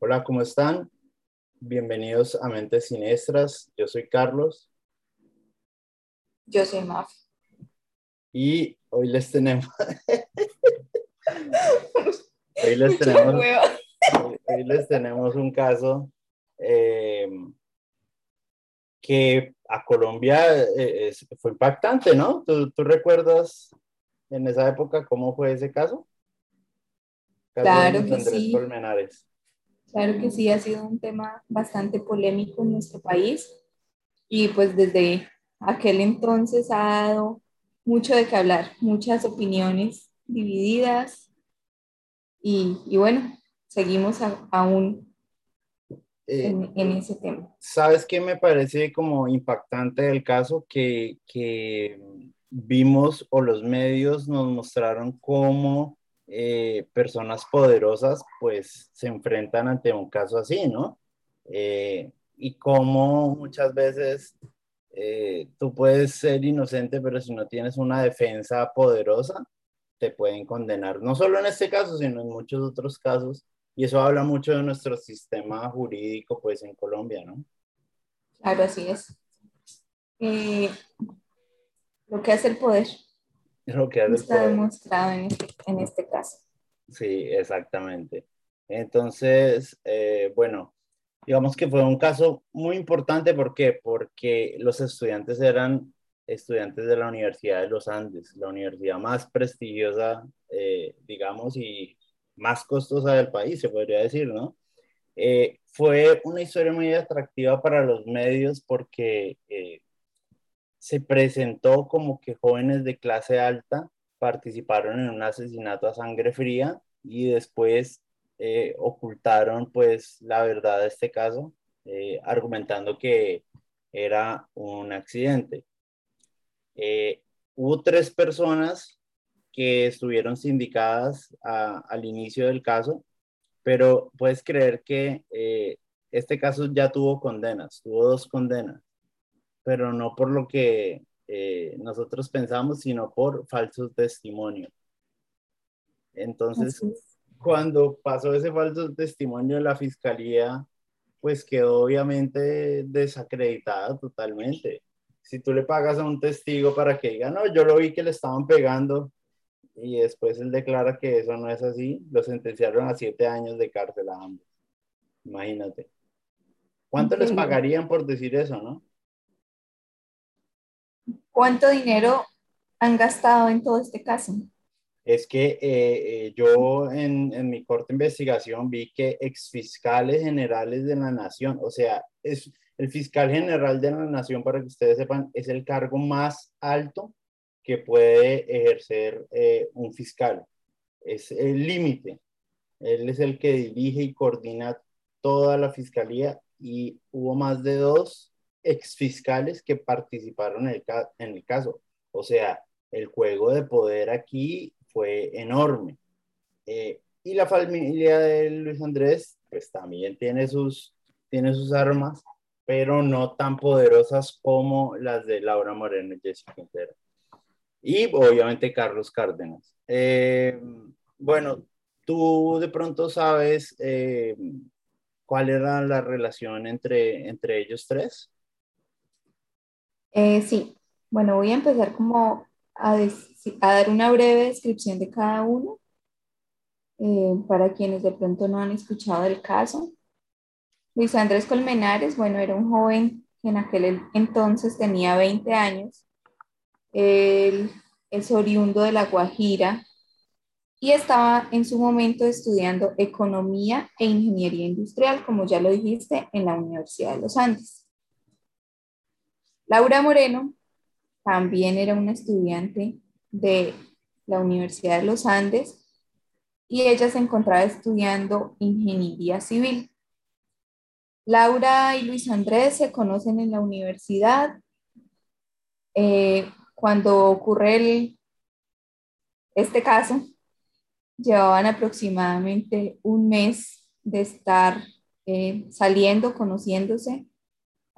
Hola, ¿cómo están? Bienvenidos a Mentes Siniestras. Yo soy Carlos. Yo soy Maf. Y hoy les tenemos. hoy, les tenemos... hoy, les tenemos un caso eh, que a Colombia eh, fue impactante, ¿no? ¿Tú, ¿Tú, recuerdas en esa época cómo fue ese caso? claro que sí. Claro que sí, ha sido un tema bastante polémico en nuestro país y pues desde aquel entonces ha dado mucho de qué hablar, muchas opiniones divididas y, y bueno, seguimos aún eh, en, ese tema. ¿Sabes qué me parece como impactante del caso? Que, que vimos o los medios nos mostraron cómo eh, personas poderosas pues se enfrentan ante un caso así, ¿no? Eh, y como muchas veces eh, tú puedes ser inocente, pero si no tienes una defensa poderosa, te pueden condenar, no solo en este caso, sino en muchos otros casos. Y eso habla mucho de nuestro sistema jurídico, pues, en Colombia, ¿no? Claro, así es. lo que hace el poder. Lo que Está demostrado en este, en este, caso. Sí, exactamente. Entonces, eh, bueno, digamos que fue un caso muy importante. ¿Por qué? Porque los estudiantes eran estudiantes de la Universidad de los Andes, la universidad más prestigiosa, eh, digamos, y más costosa del país, se podría decir, ¿no? Eh, fue una historia muy atractiva para los medios porque se presentó como que jóvenes de clase alta participaron en un asesinato a sangre fría y después eh, ocultaron pues la verdad de este caso, eh, argumentando que era un accidente. Eh, hubo tres personas que estuvieron sindicadas al inicio del caso, pero puedes creer que este caso ya tuvo condenas, tuvo dos condenas pero no por lo que eh, nosotros pensamos, sino por falsos testimonios. Entonces, cuando pasó ese falso testimonio, la fiscalía pues quedó obviamente desacreditada totalmente. Si tú le pagas a un testigo para que diga, no, yo lo vi que le estaban pegando y después él declara que eso no es así, lo sentenciaron a siete años de cárcel a ambos. Imagínate. ¿Cuánto les pagarían por decir eso, no? ¿Cuánto dinero han gastado en todo este caso? Es que eh, eh, yo en, en, mi corta investigación vi que exfiscales generales de la nación, o sea, es el fiscal general de la nación, para que ustedes sepan, es el cargo más alto que puede ejercer eh, un fiscal. Es el límite. Él es el que dirige y coordina toda la fiscalía y hubo más de dos exfiscales que participaron en el, en el caso. O sea, el juego de poder aquí fue enorme. Eh, y la familia de Luis Andrés, pues también tiene sus, tiene sus armas, pero no tan poderosas como las de Laura Moreno y Jessica Quintero. Y obviamente Carlos Cárdenas. Eh, bueno, tú de pronto sabes eh, cuál era la relación entre, entre ellos tres. Eh, sí, bueno, voy a empezar como a, dar una breve descripción de cada uno eh, para quienes de pronto no han escuchado el caso. Luis Andrés Colmenares, bueno, era un joven que en aquel entonces tenía 20 años. Él es oriundo de La Guajira y estaba en su momento estudiando economía e ingeniería industrial, como ya lo dijiste, en la Universidad de los Andes. Laura Moreno también era una estudiante de la Universidad de los Andes y ella se encontraba estudiando ingeniería civil. Laura y Luis Andrés se conocen en la universidad. Eh, cuando ocurre este caso, llevaban aproximadamente un mes de estar eh, saliendo, conociéndose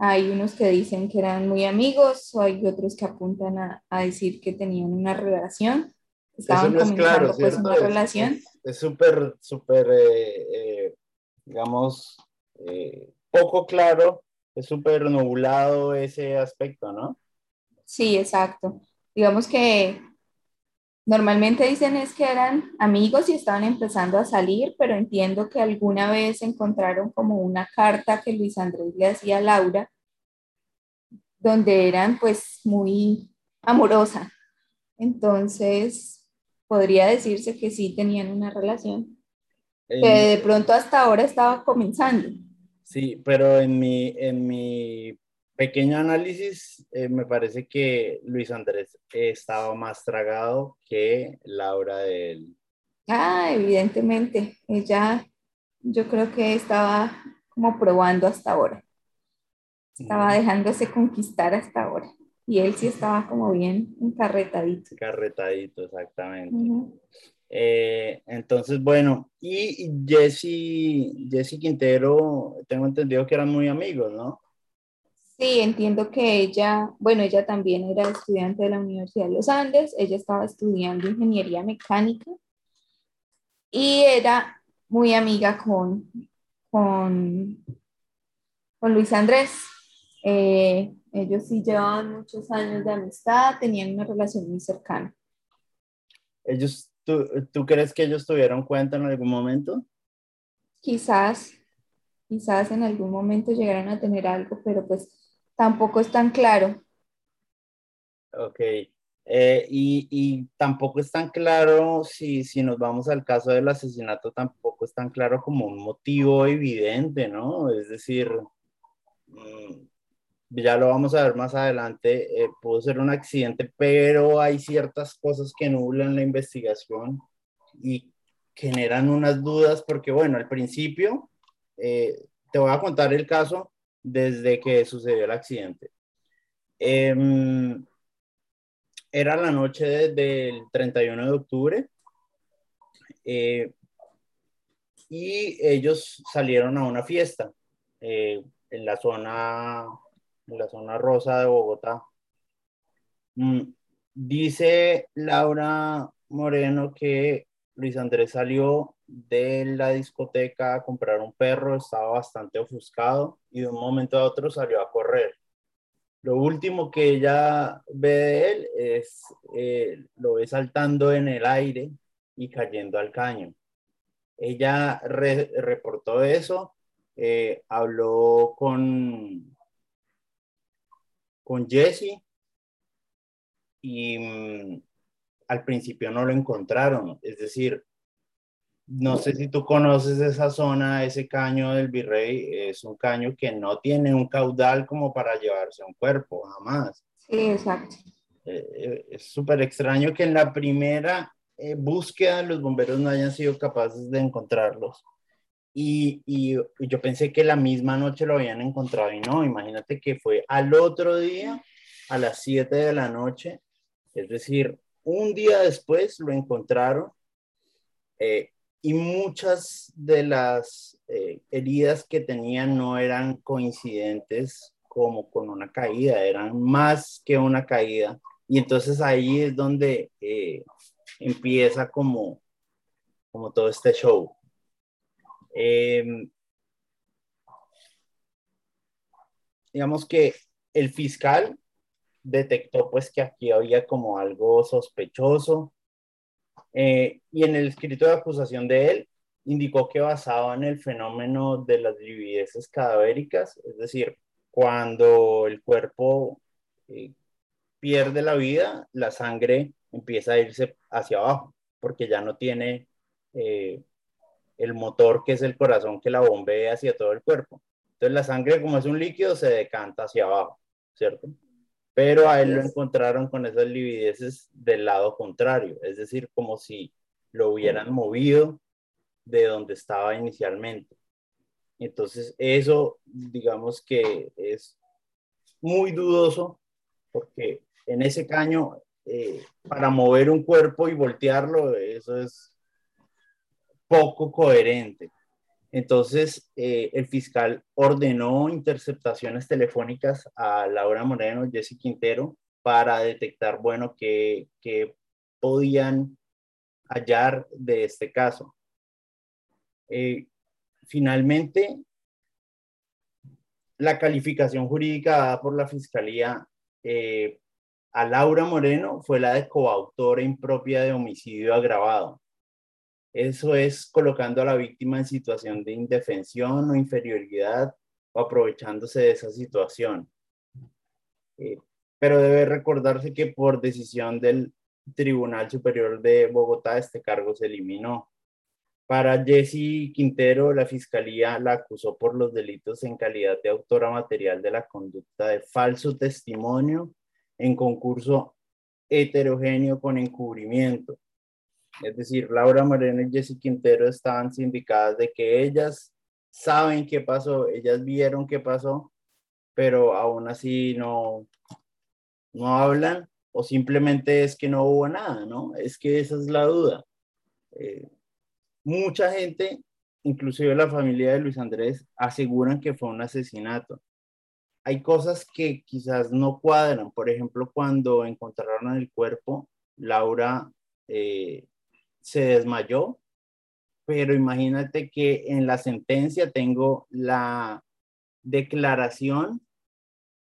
hay unos que dicen que eran muy amigos, o hay otros que apuntan a, a decir que tenían una relación. Estaban Eso no es claro, pues una relación. Es súper, súper eh, eh, digamos, eh, poco claro, es súper nublado ese aspecto, ¿no? Sí, exacto. Digamos que normalmente dicen es que eran amigos y estaban empezando a salir, pero entiendo que alguna vez encontraron como una carta que Luis Andrés le hacía a Laura, donde eran pues muy amorosa. Entonces, podría decirse que sí tenían una relación, que de pronto hasta ahora estaba comenzando. Sí, pero en mi, en mi pequeño análisis eh, me parece que Luis Andrés estaba más tragado que Laura de él. Ah, evidentemente, ella yo creo que estaba como probando hasta ahora. Estaba dejándose conquistar hasta ahora. Y él sí estaba como bien encarretadito. Encarretadito, exactamente. Eh, entonces, bueno, y Jesse, Jesse Quintero, tengo entendido que eran muy amigos, ¿no? Sí, entiendo que ella, bueno, ella también era estudiante de la Universidad de los Andes, ella estaba estudiando ingeniería mecánica y era muy amiga con, con, con Luis Andrés. Eh, ellos sí llevaban muchos años de amistad, tenían una relación muy cercana. Ellos, ¿tú, ¿tú crees que ellos tuvieron cuenta en algún momento? Quizás, quizás en algún momento llegaran a tener algo, pero pues tampoco es tan claro. Ok. Eh, y, y, tampoco es tan claro, si, si nos vamos al caso del asesinato, tampoco es tan claro como un motivo evidente, ¿no? Es decir, mm, ya lo vamos a ver más adelante, eh, pudo ser un accidente, pero hay ciertas cosas que nublan la investigación y generan unas dudas porque, bueno, al principio, eh, te voy a contar el caso desde que sucedió el accidente. Em, era la noche del 31 de octubre eh, y ellos salieron a una fiesta en la zona en la zona rosa de Bogotá. Mm, dice Laura Moreno que Luis Andrés salió de la discoteca a comprar un perro, estaba bastante ofuscado y de un momento a otro salió a correr. Lo último que ella ve de él es, eh, lo ve saltando en el aire y cayendo al caño. Ella reportó eso, eh, habló con, con Jesse y mm, al principio no lo encontraron. Es decir, no sé si tú conoces esa zona, ese caño del virrey, es un caño que no tiene un caudal como para llevarse un cuerpo, jamás. Sí, exacto. Eh, eh, es súper extraño que en la primera eh, búsqueda los bomberos no hayan sido capaces de encontrarlos. Y, y, yo pensé que la misma noche lo habían encontrado y no, imagínate que fue al otro día a las 7 de la noche, es decir, un día después lo encontraron eh, y muchas de las eh, heridas que tenían no eran coincidentes como con una caída, eran más que una caída. Y entonces ahí es donde eh, empieza como, como todo este show. Em, digamos que el fiscal detectó pues que aquí había como algo sospechoso eh, y en el escrito de acusación de él indicó que basaba en el fenómeno de las livideces cadavéricas, es decir, cuando el cuerpo eh, pierde la vida, la sangre empieza a irse hacia abajo porque ya no tiene eh, el motor que es el corazón que la bombea hacia todo el cuerpo. Entonces la sangre como es un líquido se decanta hacia abajo, ¿cierto? Pero a él lo encontraron con esas livideces del lado contrario, es decir, como si lo hubieran movido de donde estaba inicialmente. Entonces eso, digamos que es muy dudoso porque en ese caño, eh, para mover un cuerpo y voltearlo, eso es poco coherente. Entonces, eh, el fiscal ordenó interceptaciones telefónicas a Laura Moreno Jesse Quintero para detectar, bueno, qué, podían hallar de este caso. Eh, finalmente, la calificación jurídica dada por la Fiscalía eh, a Laura Moreno fue la de coautora impropia de homicidio agravado. Eso es colocando a la víctima en situación de indefensión o inferioridad o aprovechándose de esa situación. Eh, pero debe recordarse que por decisión del Tribunal Superior de Bogotá este cargo se eliminó. Para Jesse Quintero, la fiscalía la acusó por los delitos en calidad de autora material de la conducta de falso testimonio en concurso heterogéneo con encubrimiento. Es decir, Laura Moreno y Jessy Quintero estaban sindicadas de que ellas saben qué pasó, ellas vieron qué pasó, pero aún así no, no hablan o simplemente es que no hubo nada, ¿no? Es que esa es la duda. Eh, mucha gente, inclusive la familia de Luis Andrés, aseguran que fue un asesinato hay cosas que quizás no cuadran. Por ejemplo, cuando encontraron el cuerpo, Laura eh, se desmayó, pero imagínate que en la sentencia tengo la declaración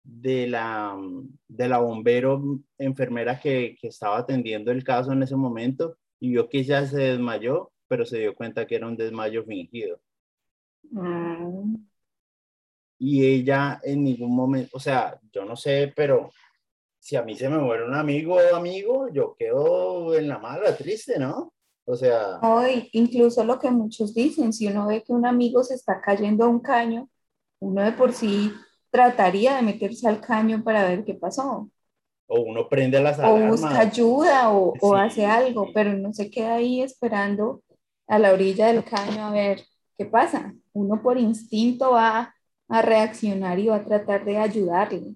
de la, de la bombero enfermera que, estaba atendiendo el caso en ese momento y vio que ya se desmayó, pero se dio cuenta que era un desmayo fingido. Mm y ella en ningún momento, o sea, yo no sé, pero si a mí se me muere un amigo o amigo, yo quedo en la mala, triste, ¿no? O sea... Hoy, incluso lo que muchos dicen, si uno ve que un amigo se está cayendo a un caño, uno de por sí trataría de meterse al caño para ver qué pasó. O uno prende las alarmas. O busca ayuda o, o hace algo, pero no se queda ahí esperando a la orilla del caño a ver qué pasa. Uno por instinto va a reaccionar y va a tratar de ayudarle.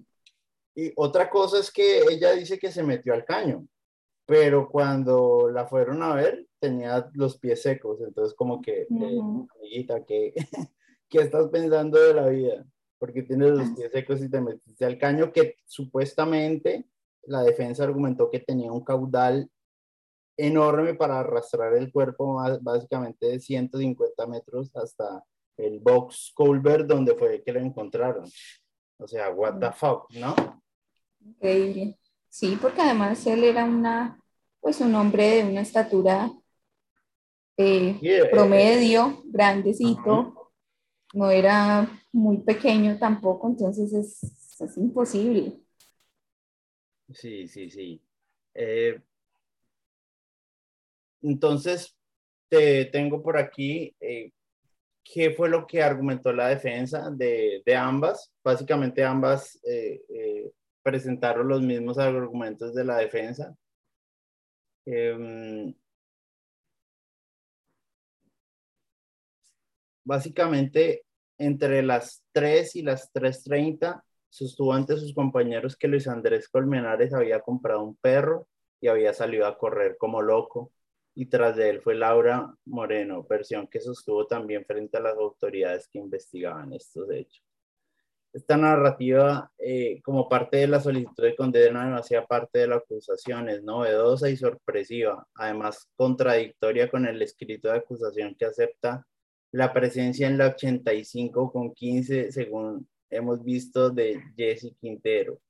Y otra cosa es que ella dice que se metió al caño, pero cuando la fueron a ver tenía los pies secos, entonces como que, eh, amiguita, ¿qué, ¿qué estás pensando de la vida? Porque tienes los pies secos y te metiste al caño que supuestamente la defensa argumentó que tenía un caudal enorme para arrastrar el cuerpo básicamente de 150 metros hasta el box Colbert donde fue que lo encontraron. O sea, what the fuck, ¿no? Increíble. Sí, porque además él era una, pues un hombre de una estatura eh, eh, promedio, grandecito, no era muy pequeño tampoco, entonces es, es imposible. Sí, sí, sí. Eh, entonces, te tengo por aquí qué fue lo que argumentó la defensa de, ambas. Básicamente ambas presentaron los mismos argumentos de la defensa. Em, básicamente, entre las 3 y las 3.30, sostuvo ante sus compañeros que Luis Andrés Colmenares había comprado un perro y había salido a correr como loco y tras de él fue Laura Moreno, versión que sostuvo también frente a las autoridades que investigaban estos hechos. Esta narrativa, eh, como parte de la solicitud de condena, no hacía parte de la acusación, es novedosa y sorpresiva, además contradictoria con el escrito de acusación que acepta la presencia en la 85 con 15, según hemos visto, de Jesse Quintero.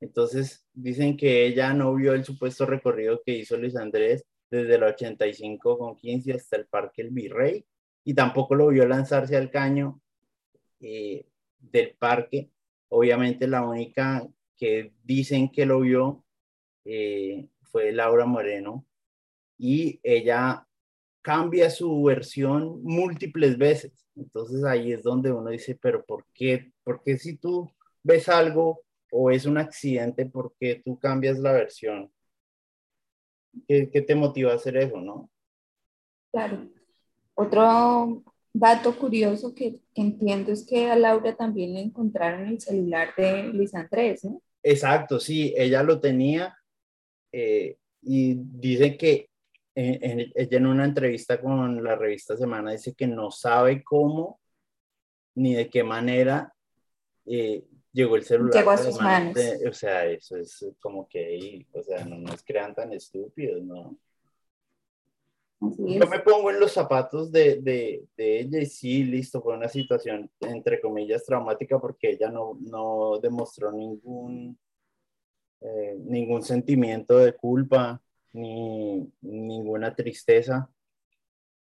Entonces, dicen que ella no vio el supuesto recorrido que hizo Luis Andrés desde el 85 con 15 hasta el Parque El Virrey y tampoco lo vio lanzarse al caño eh, del parque. Obviamente la única que dicen que lo vio eh, fue Laura Moreno y ella cambia su versión múltiples veces. Entonces ahí es donde uno dice, pero ¿por qué? Porque si tú ves algo o es un accidente, ¿por qué tú cambias la versión? ¿Qué, te motiva a hacer eso, no? Claro. Otro dato curioso que, entiendo es que a Laura también le encontraron el celular de Luis Andrés, ¿no? Exacto, sí, ella lo tenía eh, y dice que ella en una entrevista con la revista Semana dice que no sabe cómo ni de qué manera eh, llegó el celular. Llegó a sus manos. o sea, eso es como que, o sea, no nos crean tan estúpidos, ¿no? Yo me pongo en los zapatos de, de, de, ella y sí, listo, fue una situación entre comillas traumática porque ella no, no demostró ningún, eh, ningún sentimiento de culpa ni ninguna tristeza.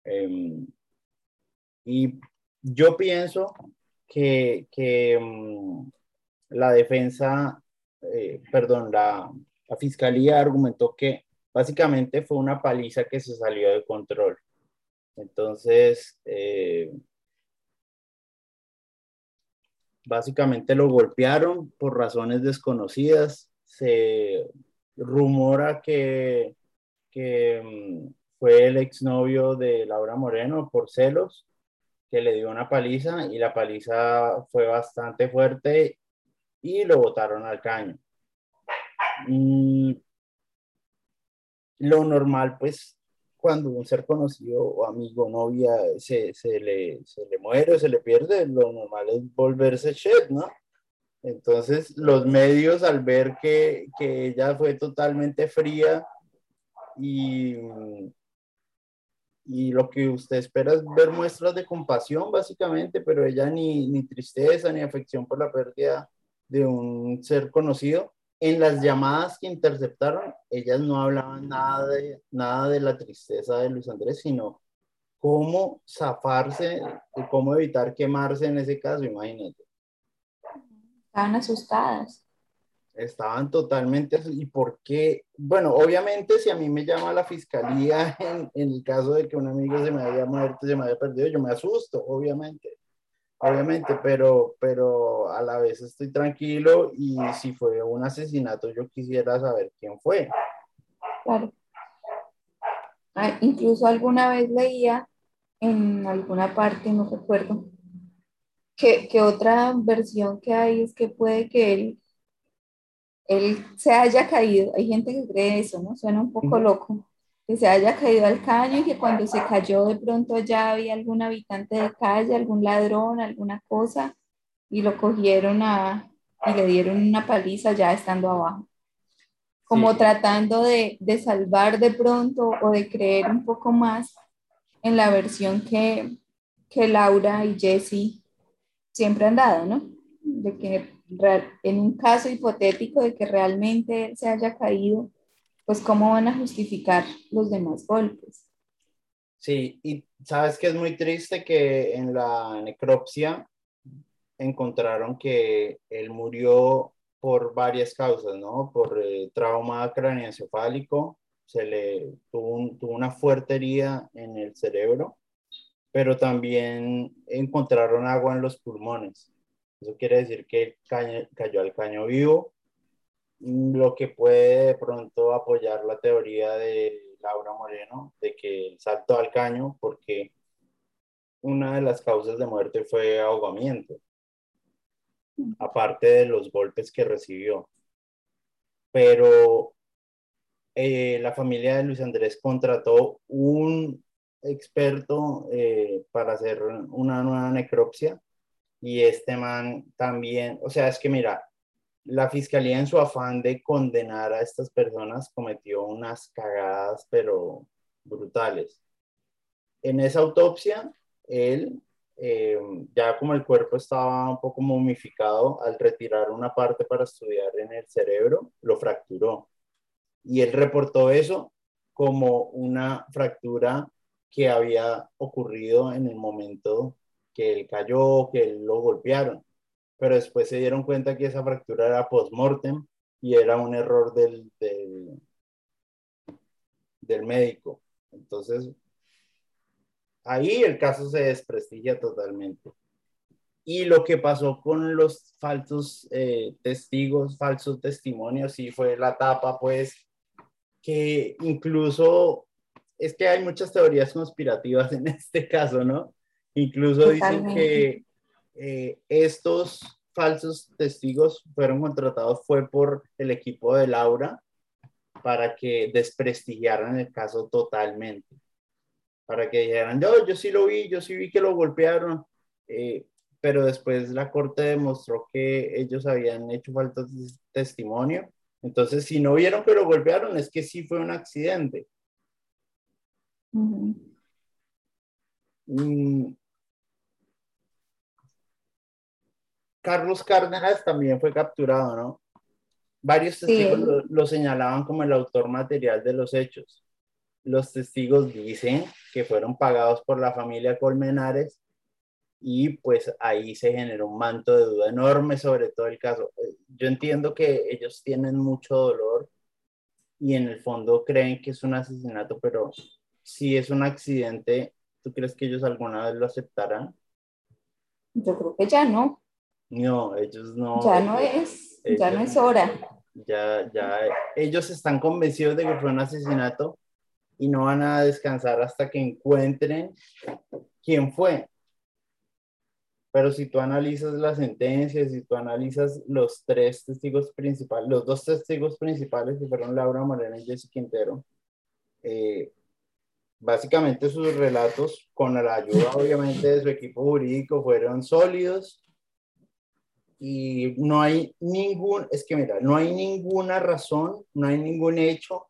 Em, y yo pienso que, que mm, la defensa, eh, perdón, la, la fiscalía argumentó que básicamente fue una paliza que se salió de control. Entonces, eh, básicamente lo golpearon por razones desconocidas. Se rumora que, que mm, fue el exnovio de Laura Moreno por celos, que le dio una paliza y la paliza fue bastante fuerte y lo botaron al caño. Y lo normal, pues, cuando un ser conocido o amigo, novia, se, se, le, se le muere o se le pierde, lo normal es volverse shed, ¿no? Entonces, los medios al ver que, que ella fue totalmente fría y, y lo que usted espera es ver muestras de compasión, básicamente, pero ella ni, ni tristeza ni afección por la pérdida de un ser conocido, en las llamadas que interceptaron, ellas no hablaban nada de, nada de la tristeza de Luis Andrés, sino cómo zafarse y cómo evitar quemarse en ese caso, imagínate. Estaban asustadas. Estaban totalmente, ¿y por qué? Bueno, obviamente si a mí me llama la fiscalía en, en el caso de que un amigo se me haya muerto, se me haya perdido, yo me asusto, obviamente obviamente, pero, pero a la vez estoy tranquilo y si fue un asesinato, yo quisiera saber quién fue. Claro. Ah, incluso alguna vez leía en alguna parte, no recuerdo, que, que, otra versión que hay es que puede que él, él se haya caído. Hay gente que cree eso, ¿no? Suena un poco loco que se haya caído al caño y que cuando se cayó de pronto ya había algún habitante de calle, algún ladrón, alguna cosa, y lo cogieron a, y le dieron una paliza ya estando abajo. Como tratando de, de, salvar de pronto o de creer un poco más en la versión que, que Laura y Jesse siempre han dado, ¿no? De que en un caso hipotético de que realmente se haya caído pues cómo van a justificar los demás golpes. Sí, y sabes que es muy triste que en la necropsia encontraron que él murió por varias causas, ¿no? Por eh, trauma craneoencefálico, se le tuvo, tuvo, una fuerte herida en el cerebro, pero también encontraron agua en los pulmones. Eso quiere decir que cayó al caño vivo lo que puede de pronto apoyar la teoría de Laura Moreno de que el salto al caño, porque una de las causas de muerte fue ahogamiento, aparte de los golpes que recibió. Pero eh, la familia de Luis Andrés contrató un experto eh, para hacer una nueva necropsia y este man también, o sea, es que mira, la fiscalía en su afán de condenar a estas personas cometió unas cagadas, pero brutales. En esa autopsia, él, eh, ya como el cuerpo estaba un poco momificado, al retirar una parte para estudiar en el cerebro, lo fracturó. Y él reportó eso como una fractura que había ocurrido en el momento que él cayó, que lo golpearon pero después se dieron cuenta que esa fractura era post-mortem y era un error del, del, del médico. Entonces, ahí el caso se desprestigia totalmente. Y lo que pasó con los falsos eh, testigos, falsos testimonios, sí fue la tapa, pues, que incluso es que hay muchas teorías conspirativas en este caso, ¿no? Incluso dicen que eh, estos falsos testigos fueron contratados fue por el equipo de Laura para que desprestigiaran el caso totalmente. Para que dijeran, yo, yo sí lo vi, yo sí vi que lo golpearon, eh, pero después la corte demostró que ellos habían hecho falta de testimonio. Entonces, si no vieron que lo golpearon, es que sí fue un accidente. Mm. Carlos Cárdenas también fue capturado, ¿no? Varios testigos lo, señalaban como el autor material de los hechos. Los testigos dicen que fueron pagados por la familia Colmenares y pues ahí se generó un manto de duda enorme sobre todo el caso. Yo entiendo que ellos tienen mucho dolor y en el fondo creen que es un asesinato, pero si es un accidente, ¿tú crees que ellos alguna vez lo aceptarán? Yo creo que ya no. No, ellos no. Ya no es, ya no es hora. Ya, ya, ellos están convencidos de que fue un asesinato y no van a descansar hasta que encuentren quién fue. Pero si tú analizas la sentencia, si tú analizas los tres testigos principales, los dos testigos principales que fueron Laura Morena y Jesse Quintero, eh, básicamente sus relatos, con la ayuda obviamente de su equipo jurídico, fueron sólidos y no hay ningún, es que mira, no hay ninguna razón, no hay ningún hecho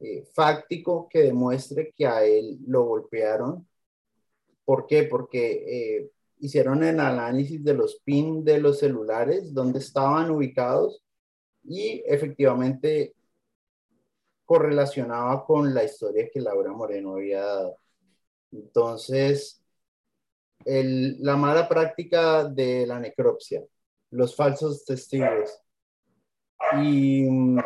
eh, fáctico que demuestre que a él lo golpearon. ¿Por qué? Porque eh, hicieron el análisis de los pin de los celulares, donde estaban ubicados y efectivamente correlacionaba con la historia que Laura Moreno había dado. Entonces, la mala práctica de la necropsia, los falsos testigos y mm,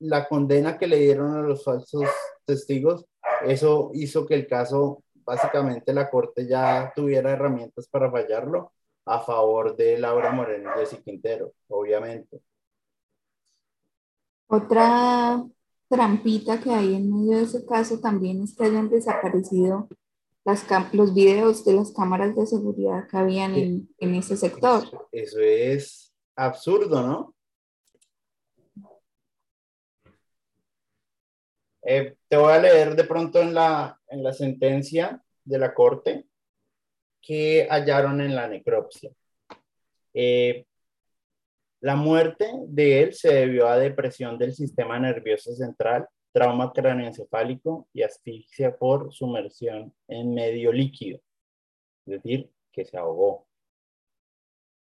la condena que le dieron a los falsos testigos, eso hizo que el caso, básicamente la corte ya tuviera herramientas para fallarlo a favor de Laura Moreno y Jessy obviamente. Otra trampita que hay en medio de ese caso también es que hayan desaparecido las los videos de las cámaras de seguridad que habían en, en ese sector. Eso es absurdo, ¿no? Eh, te voy a leer de pronto en la, en la sentencia de la corte que hallaron en la necropsia. Eh, la muerte de él se debió a depresión del sistema nervioso central trauma craneoencefálico y asfixia por sumersión en medio líquido, es decir, que se ahogó.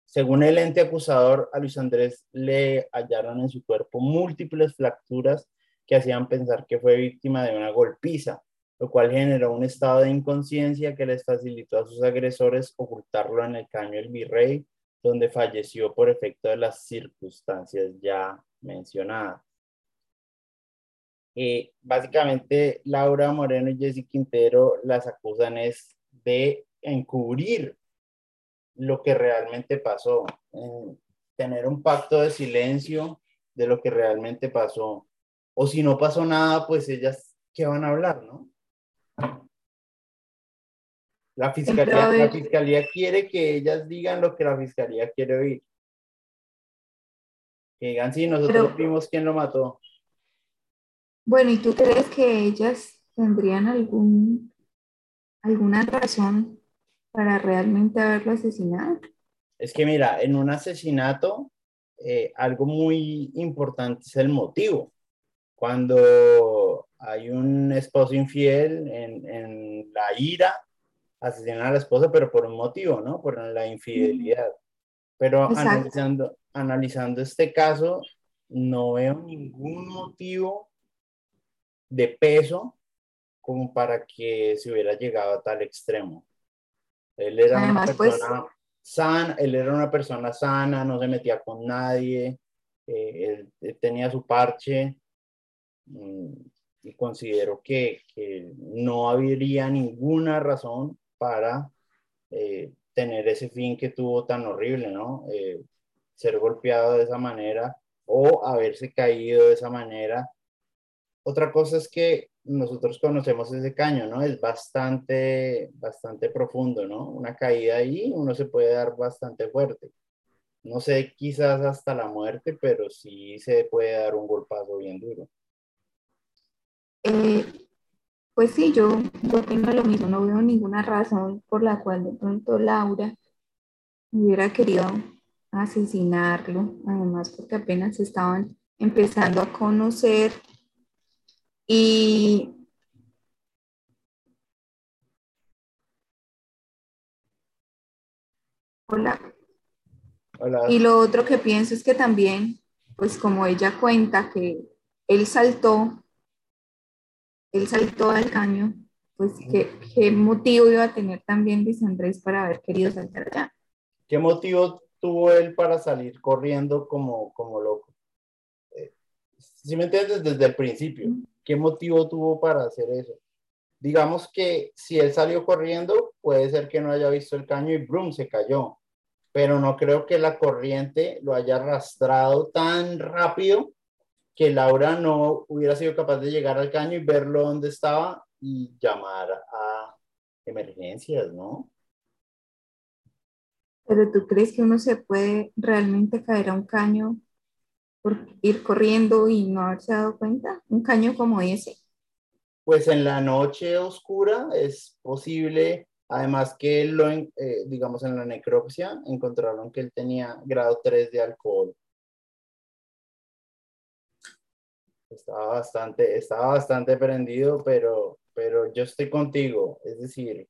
Según el ente acusador, a Luis Andrés le hallaron en su cuerpo múltiples fracturas que hacían pensar que fue víctima de una golpiza, lo cual generó un estado de inconsciencia que les facilitó a sus agresores ocultarlo en el caño del virrey, donde falleció por efecto de las circunstancias ya mencionadas. Eh, básicamente, Laura Moreno y Jessy Quintero las acusan es de encubrir lo que realmente pasó, tener un pacto de silencio de lo que realmente pasó. O si no pasó nada, pues ellas, ¿qué van a hablar, no? La fiscalía, la fiscalía quiere que ellas digan lo que la fiscalía quiere oír. Que digan, sí, nosotros vimos quién lo mató. Bueno, ¿y tú crees que ellas tendrían algún, alguna razón para realmente haberlo asesinado? Es que mira, en un asesinato, eh, algo muy importante es el motivo. Cuando hay un esposo infiel en, en la ira, asesinan a la esposa, pero por un motivo, ¿no? Por la infidelidad. Pero analizando, analizando este caso, no veo ningún motivo de peso como para que se hubiera llegado a tal extremo. Él era una pues, persona sana, él era una persona sana, no se metía con nadie, eh, él, tenía su parche mm, y considero que, que, no habría ninguna razón para eh, tener ese fin que tuvo tan horrible, ¿no? Eh, ser golpeado de esa manera o haberse caído de esa manera otra cosa es que nosotros conocemos ese caño, ¿no? Es bastante, bastante profundo, ¿no? Una caída ahí, uno se puede dar bastante fuerte. No sé, quizás hasta la muerte, pero sí se puede dar un golpazo bien duro. Eh, pues sí, yo, yo tengo lo mismo, no veo ninguna razón por la cual de pronto Laura hubiera querido asesinarlo, además porque apenas estaban empezando a conocer y Hola. Hola. Y lo otro que pienso es que también, pues como ella cuenta que él saltó, él saltó al caño, pues ¿qué, qué motivo iba a tener también Luis Andrés para haber querido saltar allá. ¿Qué motivo tuvo él para salir corriendo como, como loco? Eh, si me entiendes, desde el principio. ¿Qué motivo tuvo para hacer eso? Digamos que si él salió corriendo, puede ser que no haya visto el caño y brum, se cayó. Pero no creo que la corriente lo haya arrastrado tan rápido que Laura no hubiera sido capaz de llegar al caño y verlo donde estaba y llamar a emergencias, ¿no? Pero tú crees que uno se puede realmente caer a un caño por ir corriendo y no haberse dado cuenta? ¿Un caño como ese? Pues en la noche oscura es posible, además que lo, eh, digamos en la necropsia encontraron que él tenía grado 3 de alcohol. Estaba bastante, estaba bastante prendido, pero, pero yo estoy contigo, es decir.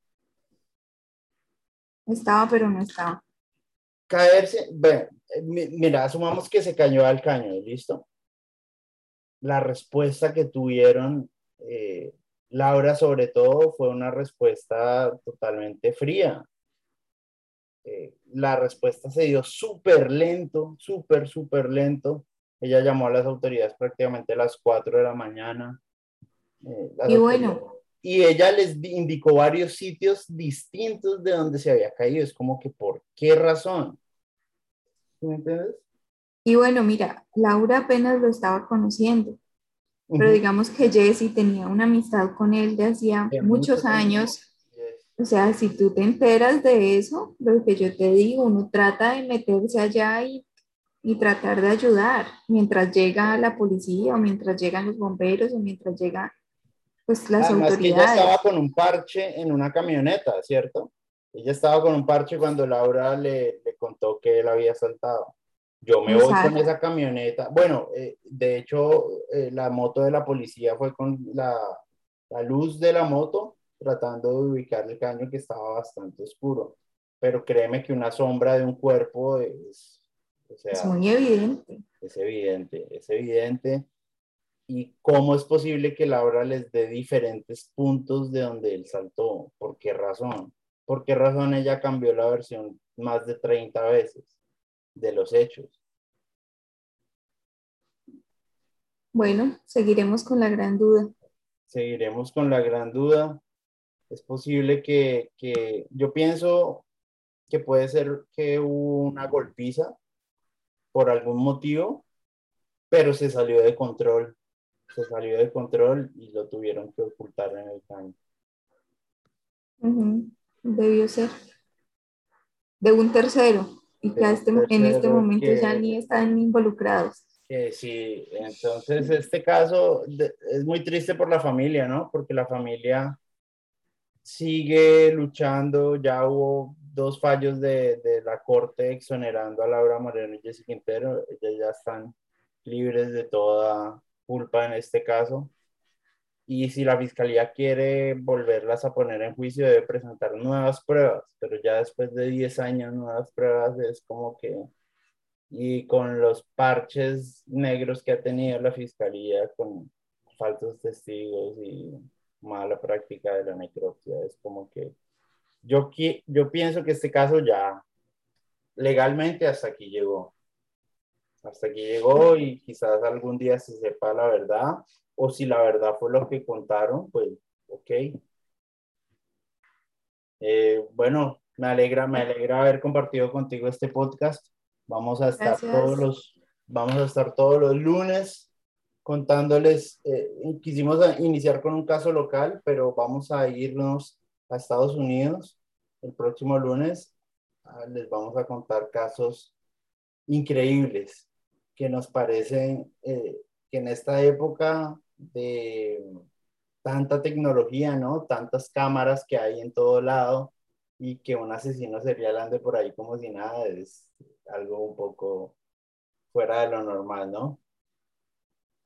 Estaba, pero no estaba. Caerse, mira, asumamos que se cayó al caño, ¿listo? La respuesta que tuvieron eh, Laura sobre todo fue una respuesta totalmente fría. Eh, la respuesta se dio súper lento, súper, súper lento. Ella llamó a las autoridades prácticamente a las 4 de la mañana. Eh, y bueno. Y ella les indicó varios sitios distintos de donde se había caído. Es como que, ¿por qué razón? ¿Me entiendes? Y bueno, mira, Laura apenas lo estaba conociendo pero digamos que Jesse tenía una amistad con él de hacía muchos años. O sea, si tú te enteras de eso, lo que yo te digo, uno trata de meterse allá y, y tratar de ayudar mientras llega la policía o mientras llegan los bomberos o mientras llegan pues las autoridades. Que ella estaba con un parche en una camioneta, ¿cierto? Ella estaba con un parche cuando Laura le, le contó que él había saltado. Yo me voy con esa camioneta. Bueno, eh, de hecho, eh, la moto de la policía fue con la, la, luz de la moto tratando de ubicar el caño que estaba bastante oscuro. Pero créeme que una sombra de un cuerpo es... es muy evidente. Es evidente, es evidente. ¿Y cómo es posible que Laura les dé diferentes puntos de donde él saltó? ¿Por qué razón? ¿Por qué razón ella cambió la versión más de 30 veces? de los hechos. Bueno, seguiremos con la gran duda. Seguiremos con la gran duda. Es posible que, que yo pienso que puede ser que hubo una golpiza por algún motivo, pero se salió de control. Se salió de control y lo tuvieron que ocultar en el caño. Debió ser. De un tercero y que este, en este momento ya ni están involucrados. sí, entonces este caso es muy triste por la familia, ¿no? Porque la familia sigue luchando, ya hubo dos fallos de, de la corte exonerando a Laura Moreno y Jessica Quintero, ellas ya están libres de toda culpa en este caso y si la fiscalía quiere volverlas a poner en juicio debe presentar nuevas pruebas, pero ya después de 10 años nuevas pruebas es como que, y con los parches negros que ha tenido la fiscalía con falsos testigos y mala práctica de la necropsia, es como que yo, yo pienso que este caso ya legalmente hasta aquí llegó. Hasta aquí llegó y quizás algún día se sepa la verdad o si la verdad fue lo que contaron, pues ok. Eh, bueno, me alegra, me alegra haber compartido contigo este podcast. Vamos a estar todos los, vamos a estar todos los lunes contándoles. Eh, quisimos iniciar con un caso local, pero vamos a irnos a Estados Unidos el próximo lunes. Ah, les vamos a contar casos increíbles que nos parecen eh, que en esta época de tanta tecnología, ¿no? Tantas cámaras que hay en todo lado y que un asesino serial ande por ahí como si nada es algo un poco fuera de lo normal, ¿no?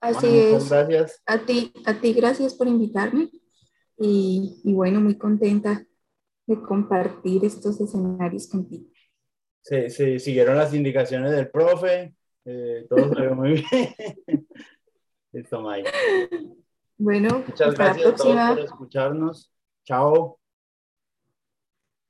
Así es. Gracias. A ti, a ti gracias por invitarme y, y bueno, muy contenta de compartir estos escenarios contigo. se, se siguieron las indicaciones del profe, eh, todo salió muy bien. Listo, Mike. Bueno, Muchas hasta la gracias a todos próxima. por escucharnos. Chao.